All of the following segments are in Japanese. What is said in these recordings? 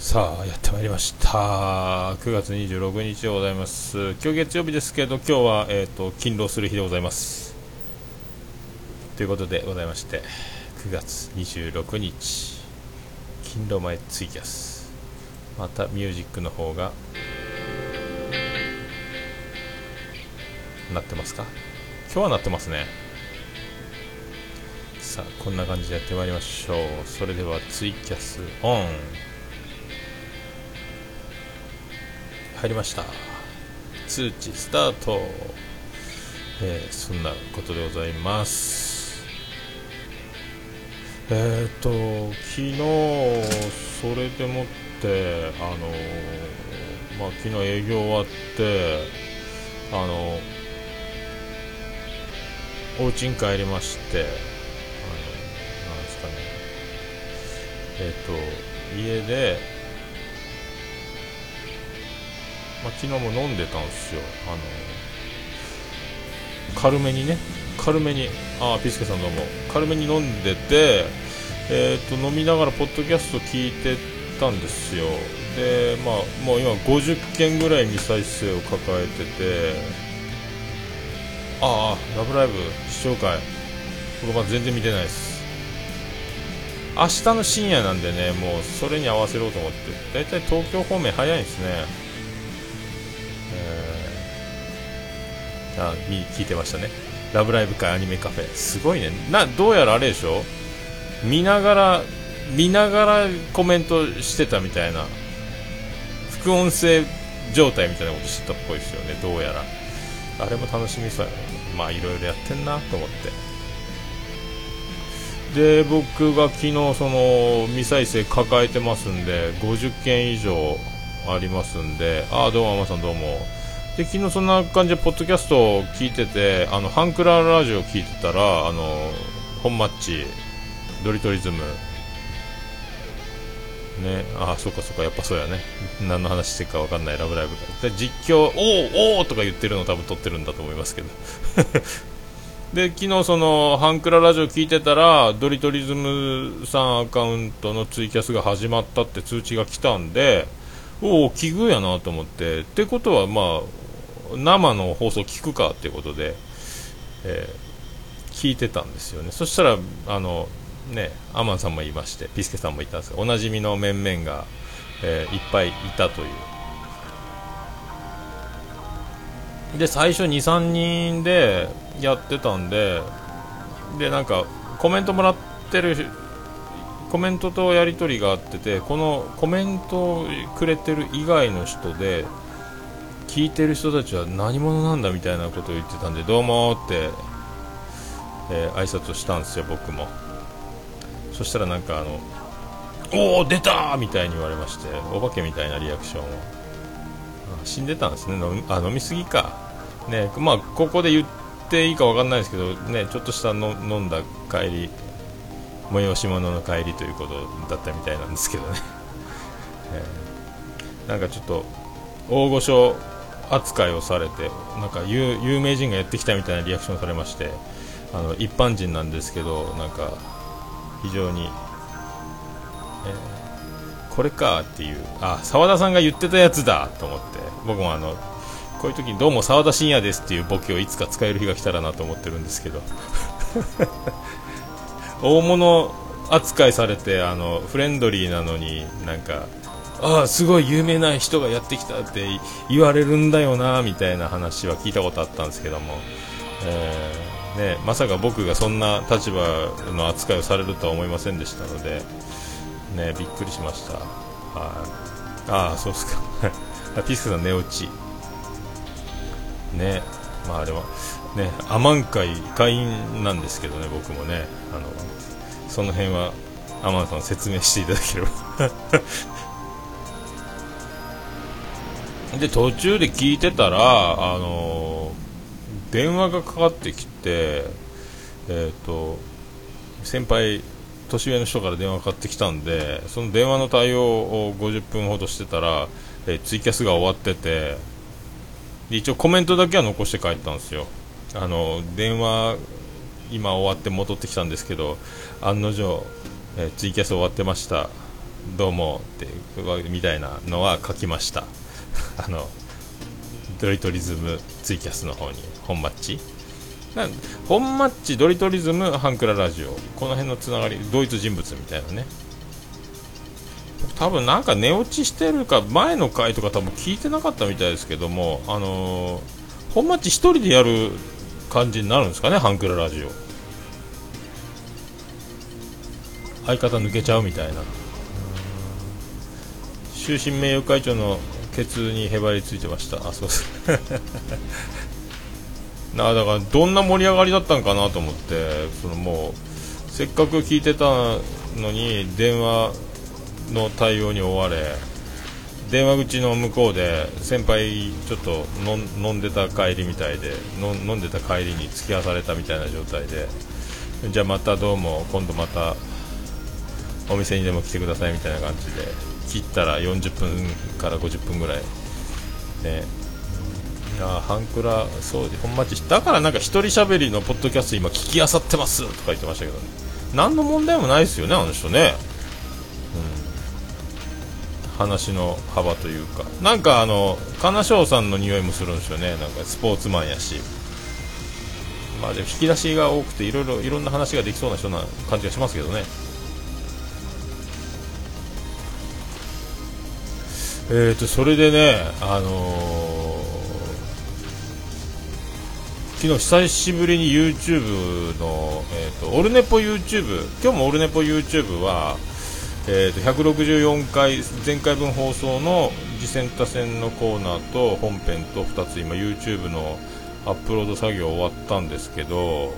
さあやってまいりました。9月26日でございます。今日月曜日ですけど今日は、えーと、勤労する日でございます。ということでございまして9月26日。勤労前ツイキャス。またミュージックの方がなってますか？今日はなってますね。さあこんな感じでやってまいりましょう。それではツイキャスオン。入りました。通知スタート、えー、そんなことでございます。えっ、ー、と昨日それでもってあのまあ昨日営業終わってあのお家に帰りましてあのなんですかね。えっ、ー、と家でまあ、昨日も飲んでたんですよ。あの軽めにね。軽めに。ああピスケさんどうも。軽めに飲んでてえっ、ー、と飲みながらポッドキャスト聞いてたんですよ。でまあもう今50件ぐらい未再生を抱えてて。ああラブライブ視聴会僕ま全然見てないです。明日の深夜なんでねもうそれに合わせようと思って。だいたい東京方面早いんですね。あ聞いてましたね「ラブライブ!」会アニメカフェ。すごいね。などうやらあれでしょ？見ながら見ながらコメントしてたみたいな。副音声状態みたいなことしてたっぽいですよね。どうやら。あれも楽しみそうやねまあいろいろやってんなと思って。で僕が昨日その未再生抱えてますんで50件以上ありますんで。ああどうもマさんどうも。で昨日そんな感じでポッドキャストを聞いててあのハンクララジオを聞いてたらあの本マッチドリトリズム。ね。あそっかそっか。やっぱそうやね。何の話してるか分かんない。ラブライブで実況おおおーとか言ってるの多分撮ってるんだと思いますけど。で昨日そのハンクララジオ聞いてたらドリトリズムさんアカウントのツイキャスが始まったって通知が来たんでおお奇遇やなと思って。ってことはまあ生の放送聞くかっていうことで、えー、聞いてたんですよね。そしたらあのねアマンさんもいましてピスケさんもいたんですがおなじみの面々が、えー、いっぱいいたという。で最初23人でやってたんででなんかコメントもらってるコメントとやり取りがあっててこのコメントをくれてる以外の人で聞いてる人たちは何者なんだみたいなことを言ってたんでどうもって、えー、挨拶をしたんですよ僕も。そしたらなんかあのおお出たみたいに言われましてお化けみたいなリアクションを。死んでたんですね。飲みあ飲みすぎか。ねまあここで言っていいか分かんないですけどねちょっとしたの飲んだ帰り催し物の帰りということだったみたいなんですけどね、えー、なんかちょっと大御所扱いをされてなんか有名人がやってきたみたいなリアクションされましてあの一般人なんですけどなんか非常に、えー、これかっていうあ澤田さんが言ってたやつだと思って僕もあのこういう時にどうも澤田信也ですっていうボケをいつか使える日が来たらなと思ってるんですけど。大物扱いされてあのフレンドリーなのになんかああすごい有名な人がやってきたって言われるんだよなみたいな話は聞いたことあったんですけども、えー、ね、まさか僕がそんな立場の扱いをされるとは思いませんでしたので、ね、びっくりしました、はああそうですか。ピスケさん寝落ち。ねまあでもねアマン会会員なんですけどね僕もねあのその辺はアマンさん説明していただければ。で途中で聞いてたら、あの、電話がかかってきて、えーと、先輩年上の人から電話かかってきたんでその電話の対応を50分ほどしてたら、えー、ツイキャスが終わってて一応コメントだけは残して帰ったんですよ。あの電話今終わって戻ってきたんですけど案の定、えー、ツイキャス終わってました。どうもってみたいなのは書きました。あのドリトリズムツイキャスの方に。本マッチ？本マッチドリトリズムハンクララジオ。この辺のつながり同一人物みたいなね。多分なんか寝落ちしてるか前の回とか多分聞いてなかったみたいですけどもあのー、本マッチ1人でやる感じになるんですかねハンクララジオ。相方抜けちゃうみたいな。終身名誉会長のケツにへばりついてました。あそうです。なだからどんな盛り上がりだったんかなと思ってそのもうせっかく聞いてたのに電話の対応に追われ電話口の向こうで先輩ちょっと飲んでた帰りみたいで飲んでた帰りに付き合わされたみたいな状態でじゃあまたどうも今度またお店にでも来てくださいみたいな感じで切ったら40分から50分ぐらいね。いやハンクラそうで本町だからなんか一人喋りのポッドキャスト今聞きあさってますとか言ってましたけどね。何の問題もないですよねあの人ね。話の幅というか。なんかあの金賞さんの匂いもするんですよね。なんかスポーツマンやし。まあでも引き出しが多くていろいろいろんな話ができそうな人な感じがしますけどね。えーとそれでねあのー、昨日久しぶりに YouTube の、えーと、オルネポ YouTube 今日もオルネポ YouTube はえーと、164回前回分放送の次戦多戦のコーナーと本編と2つ今 YouTube のアップロード作業終わったんですけど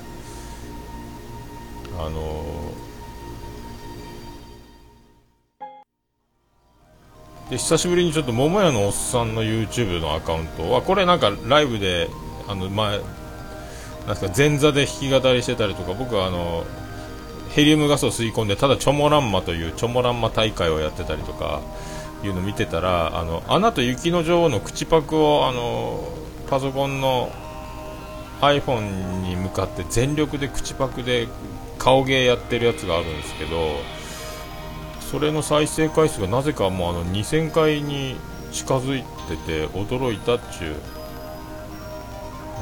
あのー、で久しぶりにちょっと桃屋のおっさんの YouTube のアカウントはこれなんかライブであの前なんか前座で弾き語りしてたりとか僕はあのーヘリウムガスを吸い込んでただチョモランマというチョモランマ大会をやってたりとかいうの見てたら「あのアナと雪の女王」の口パクをあのパソコンの iPhone に向かって全力で口パクで顔芸やってるやつがあるんですけどそれの再生回数がなぜかもうあの2000回に近づいてて驚いたっちゅう、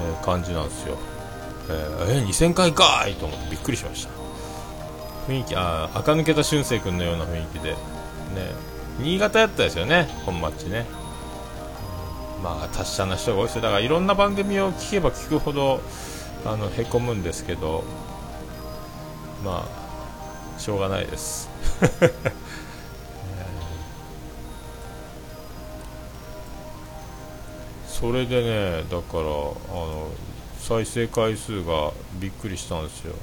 えー、感じなんですよ。えー、えー、2000回かーいと思ってびっくりしました。雰囲気あ垢抜けた俊く君のような雰囲気で。ね。新潟やったですよね本町ね。まあ達者な人が多いですだからいろんな番組を聞けば聞くほどあのへこむんですけど。まあしょうがないです。それでねだからあの再生回数がびっくりしたんですよ。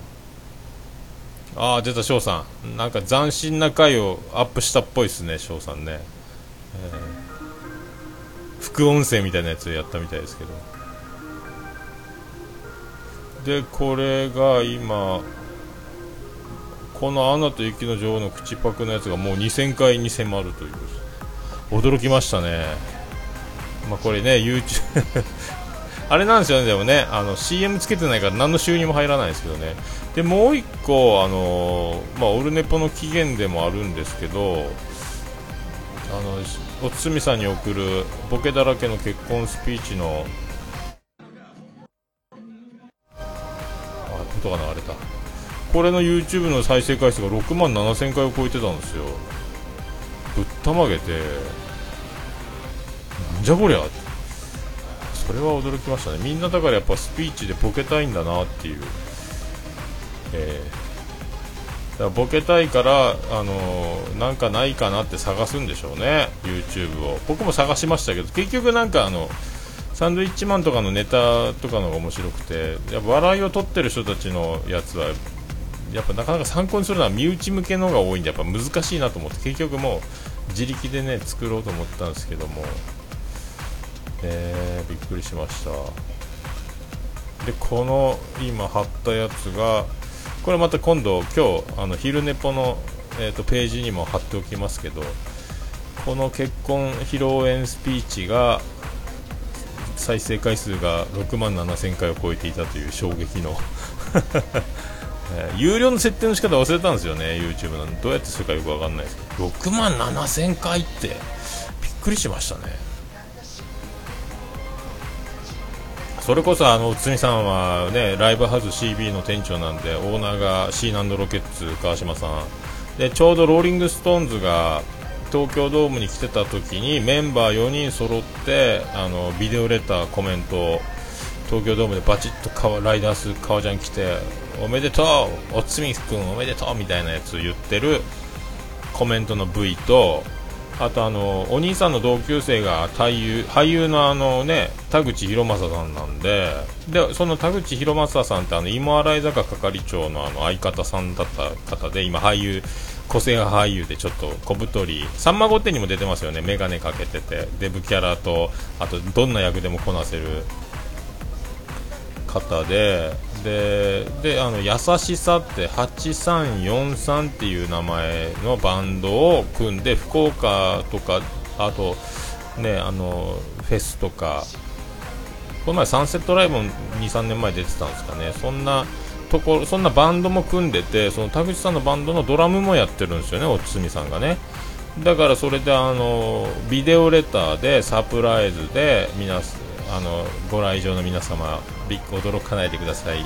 ああ出た翔さん。なんか斬新な回をアップしたっぽいですね翔さんね、えー、副音声みたいなやつをやったみたいですけど。でこれが今この「アナと雪の女王」の口パクのやつがもう2000回に迫るという驚きましたね。まあこれね YouTube あれなんですよね、でもね、あの CM つけてないから何の収入も入らないですけどね、でもう1個、あのまあ、オルネポの起源でもあるんですけど、あのおつみさんに送るボケだらけの結婚スピーチの、あ、音が流れた。これの YouTube の再生回数が6万7000回を超えてたんですよ。ぶったまげて、なんじゃこりゃって。それは驚きましたね。みんなだからやっぱスピーチでボケたいんだなっていう、えー、だからボケたいからあのー、なんかないかなって探すんでしょうね。YouTube を。僕も探しましたけど結局なんかあのサンドイッチマンとかのネタとかのが面白くてやっぱ笑いを取ってる人たちのやつはやっぱなかなか参考にするのは身内向けのが多いんでやっぱ難しいなと思って結局もう自力でね作ろうと思ったんですけども。えー、びっくりしました。でこの今貼ったやつがこれまた今度今日あの昼寝ぽの、えーと、ページにも貼っておきますけどこの結婚披露宴スピーチが再生回数が6万7000回を超えていたという衝撃の えー、有料の設定の仕方忘れたんですよね YouTube のどうやってするかよくわかんないですけど。6万7000回ってびっくりしましたね。それこそあの堤さんはねライブハウス CB の店長なんでオーナーがシーロケッツ川島さん。でちょうどローリング・ストーンズが東京ドームに来てた時にメンバー4人揃ってあのビデオレターコメント東京ドームでバチッとライダース革ジャン来ておめでとうおつみくんおめでとうみたいなやつ言ってるコメントの V とあとあのお兄さんの同級生が俳優俳優のあのね田口博正さんなんででその田口博正さんってあの芋洗坂係長のあの相方さんだった方で今俳優個性派俳優でちょっと小太りさんま御殿にも出てますよね眼鏡かけててデブキャラとあとどんな役でもこなせる方ででであの優しさって8343っていう名前のバンドを組んで福岡とかあとねあのフェスとかこの前サンセットライブも23年前出てたんですかね。そんなところそんなバンドも組んでてその田口さんのバンドのドラムもやってるんですよねおつみさんがね。だからそれであのビデオレターでサプライズで皆あのご来場の皆様驚かないでください。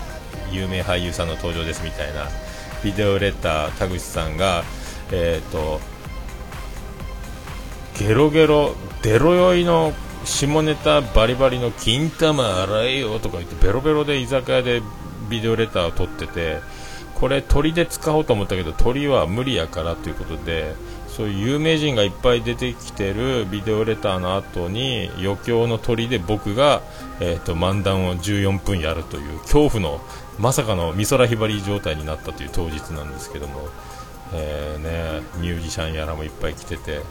有名俳優さんの登場ですみたいな。ビデオレター田口さんがえっ、ー、とゲロゲロデロ酔いの下ネタバリバリの金玉洗えよとか言ってベロベロで居酒屋でビデオレターを撮っててこれ鳥で使おうと思ったけど鳥は無理やからということでそういう有名人がいっぱい出てきてるビデオレターの後に余興の鳥で僕が、えーと、漫談を14分やるという恐怖のまさかの美空ひばり状態になったという当日なんですけども、えー、ね、ミュージシャンやらもいっぱい来てて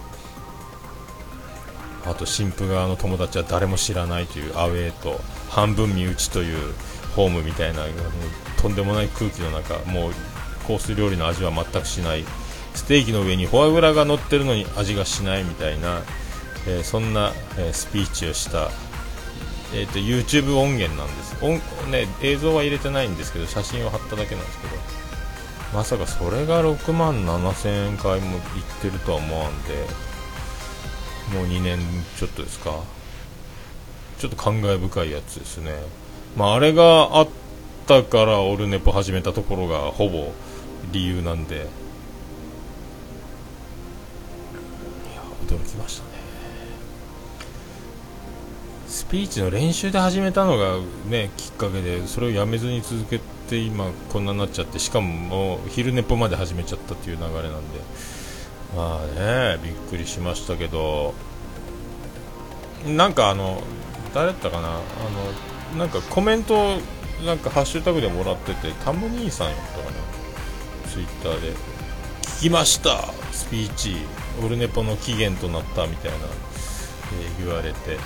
あと新婦側の友達は誰も知らないというアウェーと半分身内というホームみたいなとんでもない空気の中もうコース料理の味は全くしないステーキの上にフォアグラが乗ってるのに味がしないみたいな、えー、そんな、えー、スピーチをした、えーと、YouTube 音源なんです。音、ね、映像は入れてないんですけど写真を貼っただけなんですけどまさかそれが6万7000回もいってるとは思わんでもう2年ちょっとですか？ちょっと感慨深いやつですね、まあ、あれがあったからオルネポ始めたところがほぼ理由なんで。きましたね。スピーチの練習で始めたのがねきっかけでそれをやめずに続けて今こんなになっちゃってしかももう昼寝っぽまで始めちゃったっていう流れなんで。まあねびっくりしましたけど。なんかあの誰だったかな？あのなんかコメントなんかハッシュタグでもらっててタム兄さんやったかな？ツイッターで。聞きました。スピーチオルネポの起源となったみたいな、えー、言われて。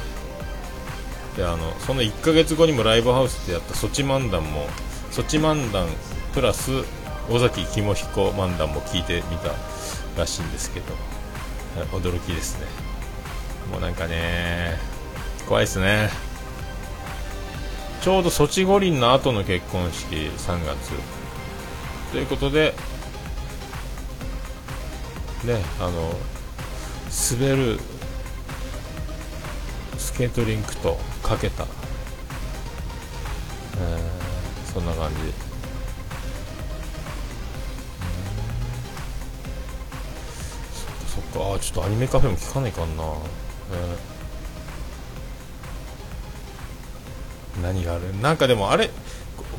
であのその1ヶ月後にもライブハウスでやったソチ漫談もソチ漫談プラス尾崎肝彦漫談も聞いてみたらしいんですけど驚きですね。もうなんかね怖いですね。ちょうどソチ五輪の後の結婚式3月。ということでねあの滑るスケートリンクとかけた、えー、そんな感じ。そっかそっか。あちょっとアニメカフェも聞かないかんな、えー、何がある？なんかでもあれ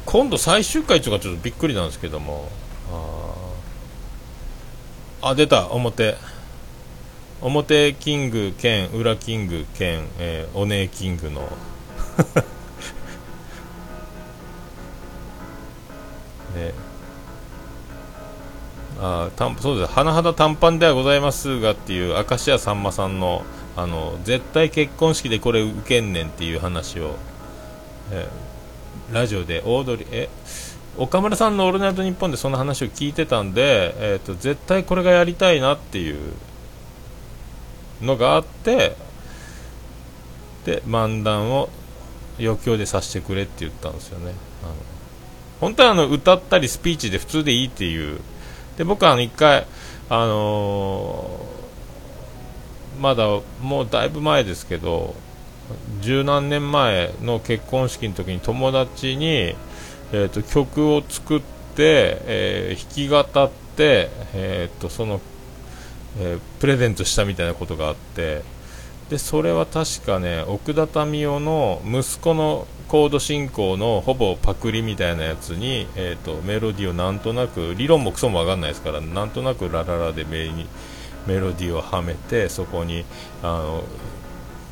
今度最終回とかちょっとびっくりなんですけども。ああ出た。表。表キング兼裏キング兼、えー、お姉キングの。ね。あたんそうです。甚だ短パンではございますがっていう明石家さんまさんのあの絶対結婚式でこれ受けんねんっていう話を、えー、ラジオでオードリーえ？岡村さんの「オールナイトニッポン」でその話を聞いてたんで、えーと、絶対これがやりたいなっていうのがあってで漫談を余興でさせてくれって言ったんですよね。本当はあの歌ったりスピーチで普通でいいっていう。で僕はあの1回あのー、まだもうだいぶ前ですけど十何年前の結婚式の時に友達に、えーと、曲を作って、えー、弾き語って、えーと、その、えー、プレゼントしたみたいなことがあってでそれは確かね奥田民生の息子のコード進行のほぼパクリみたいなやつに、えーと、メロディーをなんとなく理論もクソも分かんないですからなんとなくラララでメメロディーをはめてそこにあの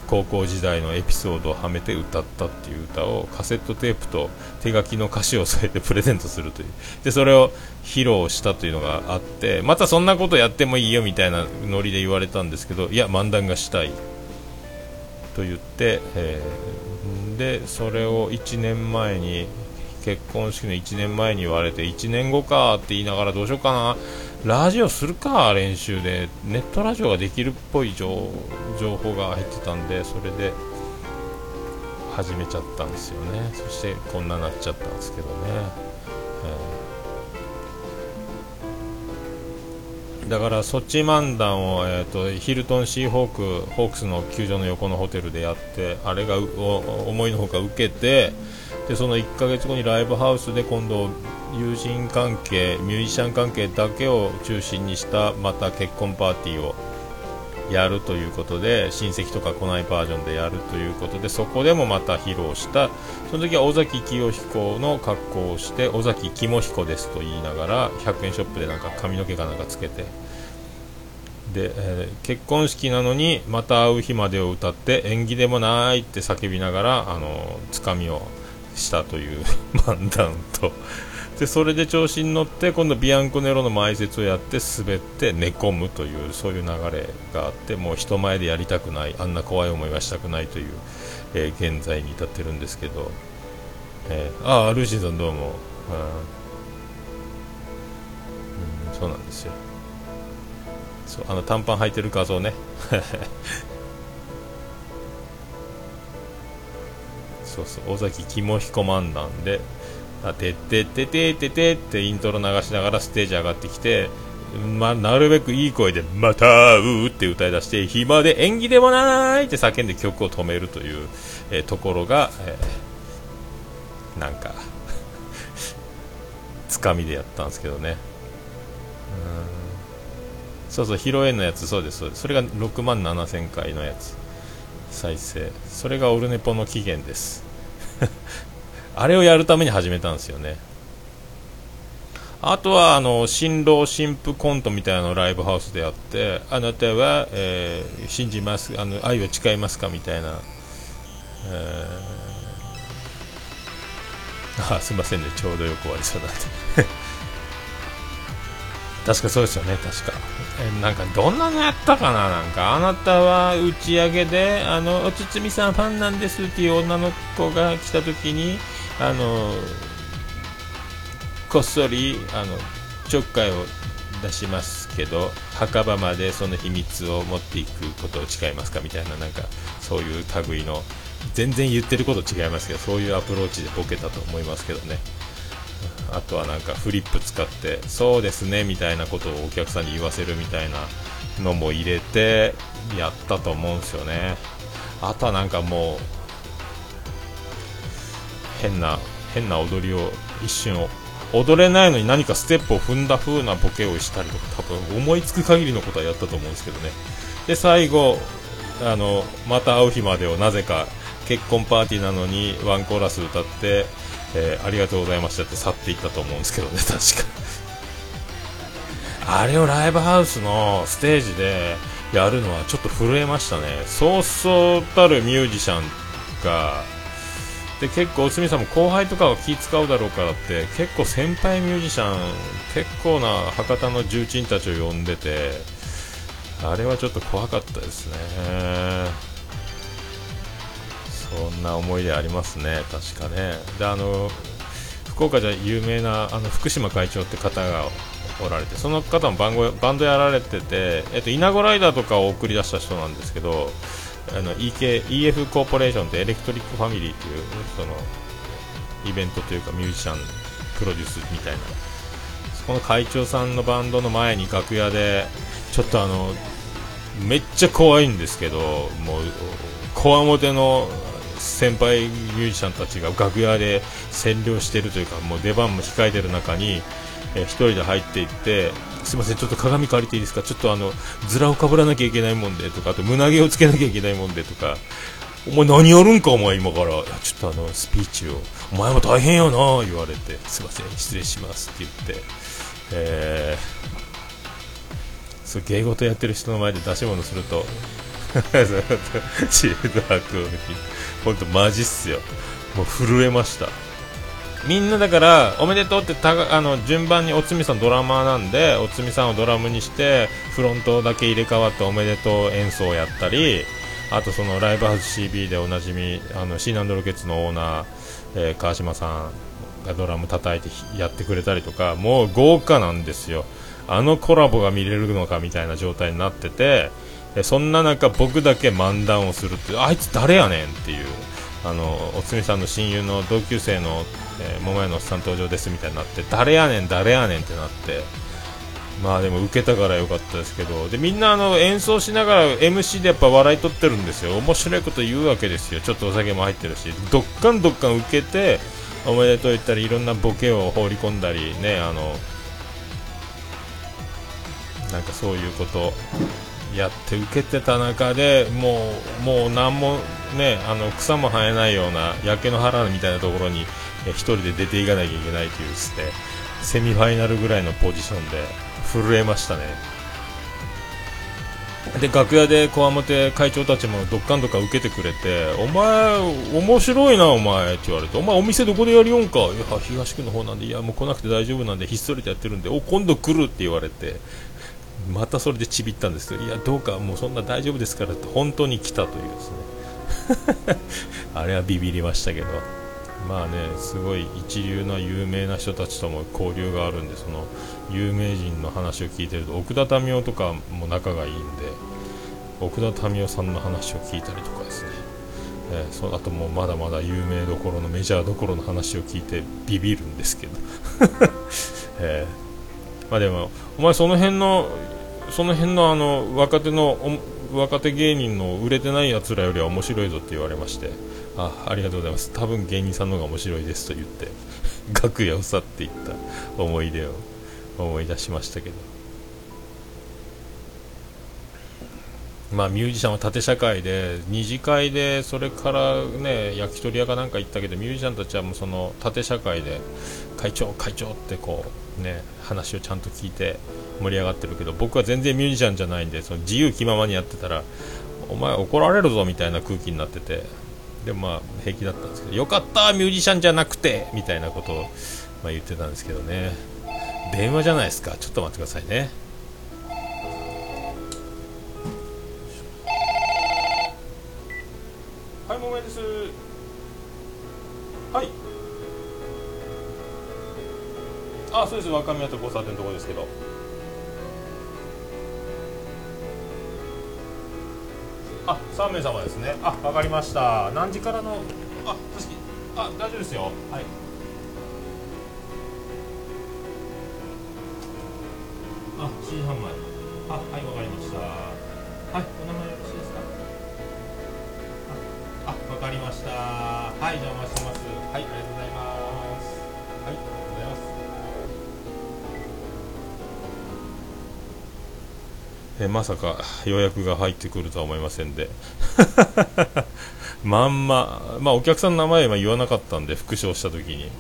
高校時代のエピソードをはめて歌ったっていう歌をカセットテープと手書きの歌詞を添えてプレゼントするという。でそれを披露したというのがあってまたそんなことやってもいいよみたいなノリで言われたんですけどいや漫談がしたい。と言って、えー、でそれを1年前に結婚式の1年前に言われて1年後かって言いながらどうしようかなラジオするか練習で。ネットラジオができるっぽい情報が入ってたんでそれで始めちゃったんですよね。そしてこんななっちゃったんですけどね、えー、だからそっち漫談を、えーと、ヒルトンシーホークホークスの球場の横のホテルでやってあれが思いのほか受けてでその1ヶ月後にライブハウスで今度友人関係ミュージシャン関係だけを中心にしたまた結婚パーティーをやるということで親戚とか来ないバージョンでやるということでそこでもまた披露した。その時は尾崎清彦の格好をして尾崎肝彦ですと言いながら100円ショップでなんか髪の毛かなんかつけて。で、えー、結婚式なのにまた会う日までを歌って縁起でもないって叫びながらあのつかみをしたという 漫談とでそれで調子に乗って今度ビアンコネロの前説をやって滑って寝込むというそういう流れがあってもう人前でやりたくないあんな怖い思いはしたくないという、えー、現在に至ってるんですけど、えー、ああルーシーさんどうも、うん、そうなんですよ。そうあの短パン履いてる画像ね。そうそう尾崎肝彦漫談でてってててててってイントロ流しながらステージ上がってきて、まなるべくいい声で「またう」って歌い出して暇で演技でもない！って叫んで曲を止めるという、えー、ところが、えー、なんか つかみでやったんですけどね。そうそう披露宴のやつそうですそうです。それが6万7000回のやつ。再生。それがオルネポの起源です。あれをやるために始めたんですよね。あとはあの新郎新婦コントみたいなのをライブハウスでやってあなたは、えー、信じますあの愛を誓いますかみたいな、えー、あすいませんね。ちょうどよく終わりそうなんで確かそうですよね。確か、えなんかどんなのやったかな？なんかあなたは打ち上げであのお堤さんファンなんですっていう女の子が来た時にあのこっそりあのちょっかいを出しますけど墓場までその秘密を持っていくことを誓いますかみたいななんかそういう類の全然言ってること違いますけどそういうアプローチでボケたと思いますけどね。あとはなんかフリップ使ってそうですねみたいなことをお客さんに言わせるみたいなのも入れてやったと思うんですよね。あとはなんかもう変な変な踊りを一瞬を。踊れないのに何かステップを踏んだ風なボケをしたりとか多分思いつく限りのことはやったと思うんですけどね。で最後あのまた会う日までをなぜか結婚パーティーなのにワンコーラス歌って、えー、ありがとうございましたって去っていったと思うんですけどね 確か。あれをライブハウスのステージでやるのはちょっと震えましたね。そうそうたるミュージシャンがで結構、内海さんも後輩とかは気使うだろうからって結構先輩ミュージシャン結構な博多の重鎮たちを呼んでてあれはちょっと怖かったですね。そんな思い出ありますね。確かね。であの福岡じゃ有名なあの福島会長って方がおられてその方もバンバンドやられてて、えっと、イナゴライダーとかを送り出した人なんですけどあの EK EF コーポレーションってエレクトリックファミリーっていうそのイベントというかミュージシャンプロデュースみたいな。そこの会長さんのバンドの前に楽屋でちょっとあのめっちゃ怖いんですけどもうこわもての先輩ミュージシャンたちが楽屋で占領しているというかもう出番も控えてる中に、えー、1人で入っていってすいませんちょっと鏡借りていいですか？ちょっとあのズラをかぶらなきゃいけないもんでとかあと胸毛をつけなきゃいけないもんでとか。お前何やるんかお前今からいやちょっとあのスピーチを。お前も大変やな言われて。すいません失礼しますって言って。えー、そう芸事やってる人の前で出し物すると。チーズハクを本当マジっすよ。もう震えました。みんなだからおめでとうってたあの順番におつみさんドラマーなんでおつみさんをドラムにしてフロントだけ入れ替わっておめでとう演奏をやったりあとそのライブハウス CB でおなじみあのシーナンドロケッツのオーナー、えー、川島さんがドラム叩いてやってくれたりとかもう豪華なんですよ。あのコラボが見れるのかみたいな状態になっててそんな中僕だけ漫談をするってあいつ誰やねんっていうあのおつみさんの親友の同級生の、えー、桃屋のおっさん登場ですみたいになって誰やねん誰やねんってなってまあでも受けたから良かったですけどでみんなあの演奏しながら MC でやっぱ笑い取ってるんですよ。面白いこと言うわけですよ。ちょっとお酒も入ってるし。どっかんどっかん受けておめでとう言ったりいろんなボケを放り込んだりねあのなんかそういうことやって受けてた中でもうもう何もねあの草も生えないような焼け野原みたいなところに1人で出ていかなきゃいけないというですねセミファイナルぐらいのポジションで震えましたね。で楽屋でこわもて会長たちもどっかんどっか受けてくれて「お前面白いなお前」って言われて「お前お店どこでやりよんか?」いや東区の方なんでいやもう来なくて大丈夫なんでひっそりとやってるんでお今度来るって言われてまたそれでちびったんですけどいやどうかもうそんな大丈夫ですからって本当に来たというですね。あれはビビりましたけど。まあねすごい一流な有名な人たちとも交流があるんでその有名人の話を聞いてると奥田民生とかも仲がいいんで奥田民生さんの話を聞いたりとかですね、えー、そあともうまだまだ有名どころのメジャーどころの話を聞いてビビるんですけど、えー、まあでもお前その辺のその辺のあの若手の若手芸人の売れてないやつらよりは面白いぞって言われまして。あありがとうございます。多分芸人さんの方が面白いですと言って 楽屋を去っていった思い出を思い出しましたけど。まあミュージシャンは縦社会で二次会でそれからね焼き鳥屋かなんか行ったけどミュージシャンたちはもうその縦社会で会長会長ってこうね話をちゃんと聞いて盛り上がってるけど僕は全然ミュージシャンじゃないんでその自由気ままにやってたらお前怒られるぞみたいな空気になってて。でもまあ平気だったんですけどよかったミュージシャンじゃなくてみたいなことを、まあ、言ってたんですけどね。電話じゃないですか。ちょっと待ってくださいね。はいもめです。はい。あそうです。若宮と交差点のところですけど。あ、三名様ですね。あ、わかりました。何時からの？あ、確かあ、大丈夫ですよ。はい。あ、7時半前。あ、はい、わかりました。はい、お名前よろしいですか？あ、わかりました。はい、じゃお待ちしてます。はい、えまさか予約が入ってくるとは思いませんで。まんま、まあ、お客さんの名前は言わなかったんで復唱した時に。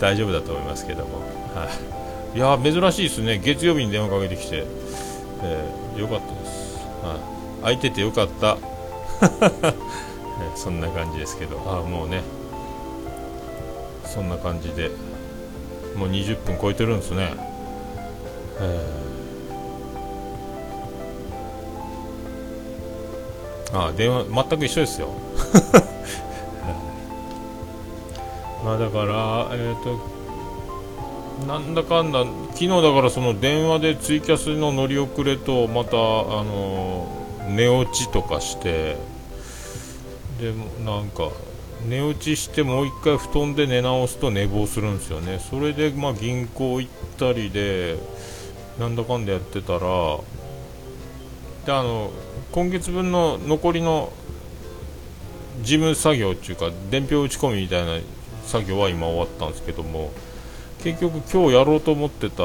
大丈夫だと思いますけども、はい、いや珍しいですね。月曜日に電話かけてきて、えー、よかったです、はい、空いててよかった。そんな感じですけど。あもうね。そんな感じで。もう20分超えてるんですね、えー。あ電話全く一緒ですよ。まあだからえっ、ー、となんだかんだ昨日だからその電話でツイキャスの乗り遅れとまたあの寝落ちとかしてでなんか寝落ちしてもう一回布団で寝直すと寝坊するんですよね。それでまあ銀行行ったりでなんだかんだやってたらであの今月分の残りの事務作業っていうか伝票打ち込みみたいな作業は今終わったんですけども結局今日やろうと思ってたあ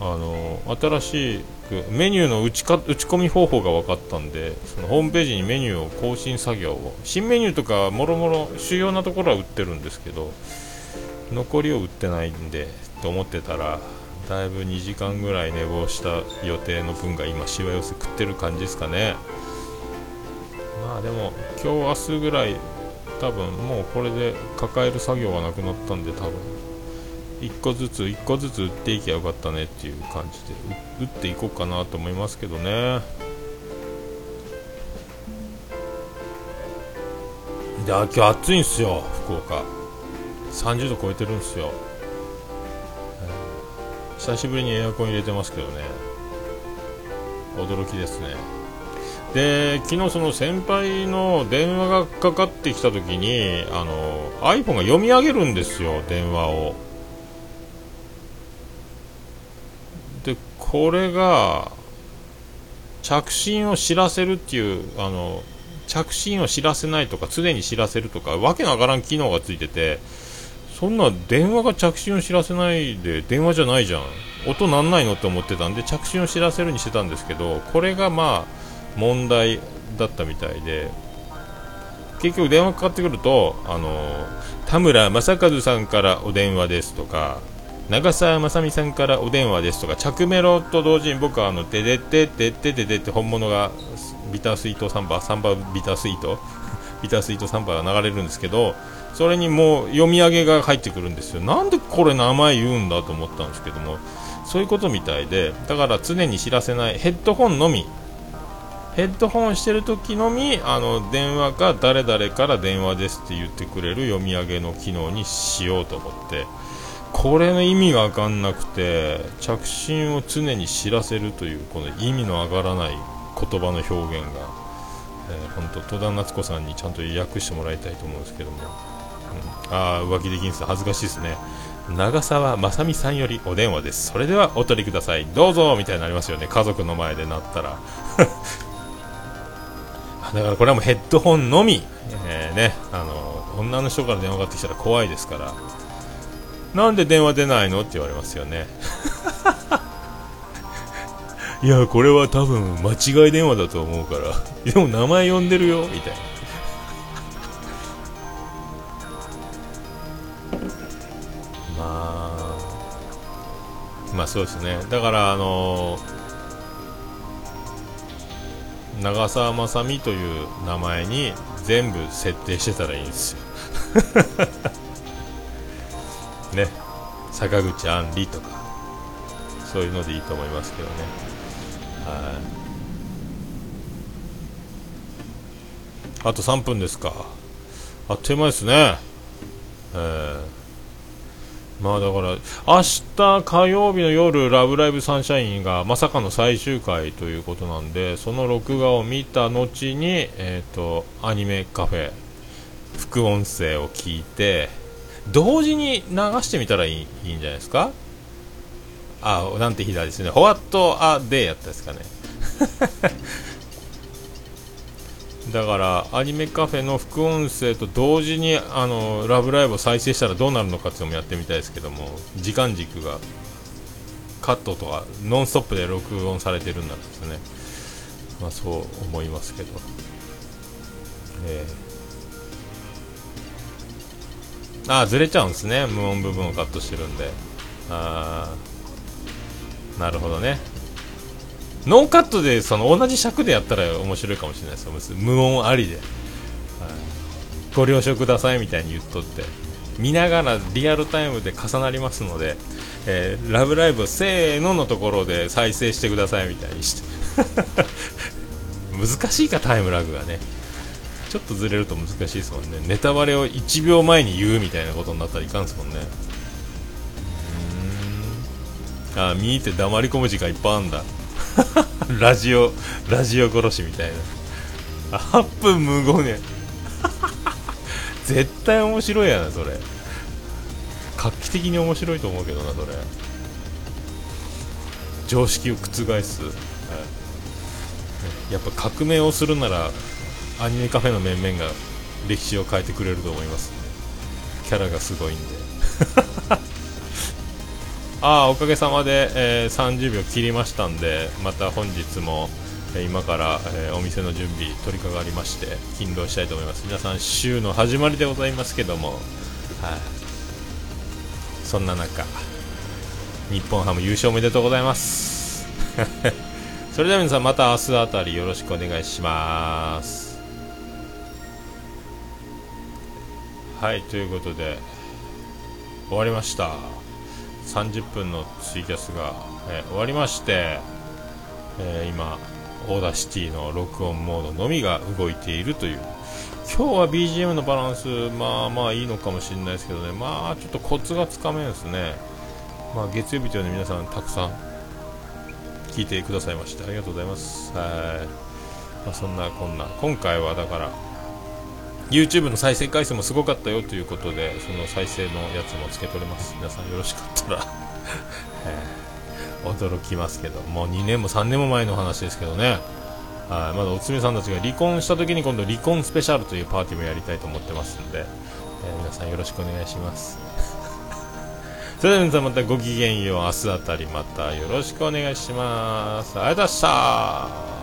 の新しくメニューの打ちか打ち込み方法が分かったんでそのホームページにメニューを更新作業を新メニューとかもろもろ主要なところは売ってるんですけど残りを売ってないんでと思ってたらだいぶ2時間ぐらい寝坊した予定の分が今しわ寄せ食ってる感じですかね。まあでも今日明日ぐらい多分もうこれで抱える作業がなくなったんで多分。1個ずつ1個ずつ打っていけばよかったねっていう感じで打っていこうかなと思いますけどね。で今日暑いんですよ福岡。30度超えてるんですよ、久しぶりにエアコン入れてますけどね。驚きですね。で昨日その先輩の電話がかかってきた時にあの iPhone が読み上げるんですよ電話を。でこれが着信を知らせるっていうあの着信を知らせないとか常に知らせるとかわけのわからん機能がついててそんな電話が着信を知らせないで電話じゃないじゃん。音なんないのって思ってたんで着信を知らせるにしてたんですけどこれがまあ問題だったみたいで結局電話かかってくるとあの田村正和さんからお電話ですとか長澤まさみさんからお電話ですとか着メロと同時に僕はあのてでっててててって本物がビタースイートサンバサンバビタースイートビタースイートサンバが流れるんですけどそれにもう読み上げが入ってくるんですよ。なんでこれ名前言うんだと思ったんですけどもそういうことみたいでだから常に知らせないヘッドホンのみ。ヘッドホンしてる時のみあの電話が誰々から電話ですって言ってくれる読み上げの機能にしようと思って。これの意味が分かんなくて着信を常に知らせるというこの意味の上がらない言葉の表現が、えー、本当戸田夏子さんにちゃんと訳してもらいたいと思うんですけども、あ浮気できんす。恥ずかしいですね。長澤まさみさんよりお電話です。それではお取りください。どうぞみたいになりますよね。家族の前でなったら。だからこれはもうヘッドホンのみ、えー、ね、あの女の人から電話かかってきたら怖いですから。なんで電話出ないの？って言われますよね。いやこれは多分間違い電話だと思うから。でも名前呼んでるよ。みたいな。まあそうですね。だからあの長澤まさみという名前に全部設定してたらいいんですよ。ね。坂口あんりとか。そういうのでいいと思いますけどね。はい。あと3分ですか。あっという間ですね。えー。まあだから、明日火曜日の夜、ラブライブサンシャインがまさかの最終回ということなんで、その録画を見た後に、えっ、ー、と、アニメカフェ、副音声を聞いて、同時に流してみたらいいいいんじゃないですか？あ、なんて日だですね。ホワットアデーやったですかね。だからアニメカフェの副音声と同時にあのラブライブを再生したらどうなるのかっていうのもやってみたいですけども時間軸がカットとかノンストップで録音されてるんなんですね。まあそう思いますけど。えー、ああずれちゃうんですね。無音部分をカットしてるんで。ああなるほどね。ノーカットでその同じ尺でやったら面白いかもしれないです無音ありで、はい、ご了承くださいみたいに言っとって。見ながらリアルタイムで重なりますので、えー、ラブライブせーののところで再生してくださいみたいにして。難しいかタイムラグがね。ちょっとずれると難しいですもんね。ネタバレを1秒前に言うみたいなことになったらいかんですもんね。うん。あ見入って黙り込む時間いっぱいあんだ。ラジオラジオ殺しみたいな。8分無言ね 絶対面白いやなそれ。画期的に面白いと思うけどなそれ。常識を覆す、はい、やっぱ革命をするならアニメカフェの面々が歴史を変えてくれると思います。キャラがすごいんで。ああおかげさまで、えー、30秒切りましたんでまた本日も、えー、今から、えー、お店の準備取り掛かりまして勤労したいと思います。皆さん週の始まりでございますけどもはい、そんな中日本ハム優勝おめでとうございます。それでは皆さんまた明日あたりよろしくお願いします。はいということで終わりました。30分のツイキャスが、えー、終わりまして、えー、今 Audacity の録音モードのみが動いているという。今日は BGM のバランスまあまあいいのかもしれないですけどね。まあちょっとコツがつかめんですね。まあ、月曜日というので皆さんたくさん聞いてくださいましてありがとうございます。はい、まあ、そんなこんな。今回はだから YouTube の再生回数もすごかったよということでその再生のやつもつけとれます。皆さんよろしかったら。驚きますけど。もう2年も3年も前の話ですけどね。はい。まだおつめさんたちが離婚した時に今度離婚スペシャルというパーティーもやりたいと思ってますんで、えー、皆さんよろしくお願いします。それでは皆さんまたごきげんよう。明日あたりまたよろしくお願いします。ありがとうございました。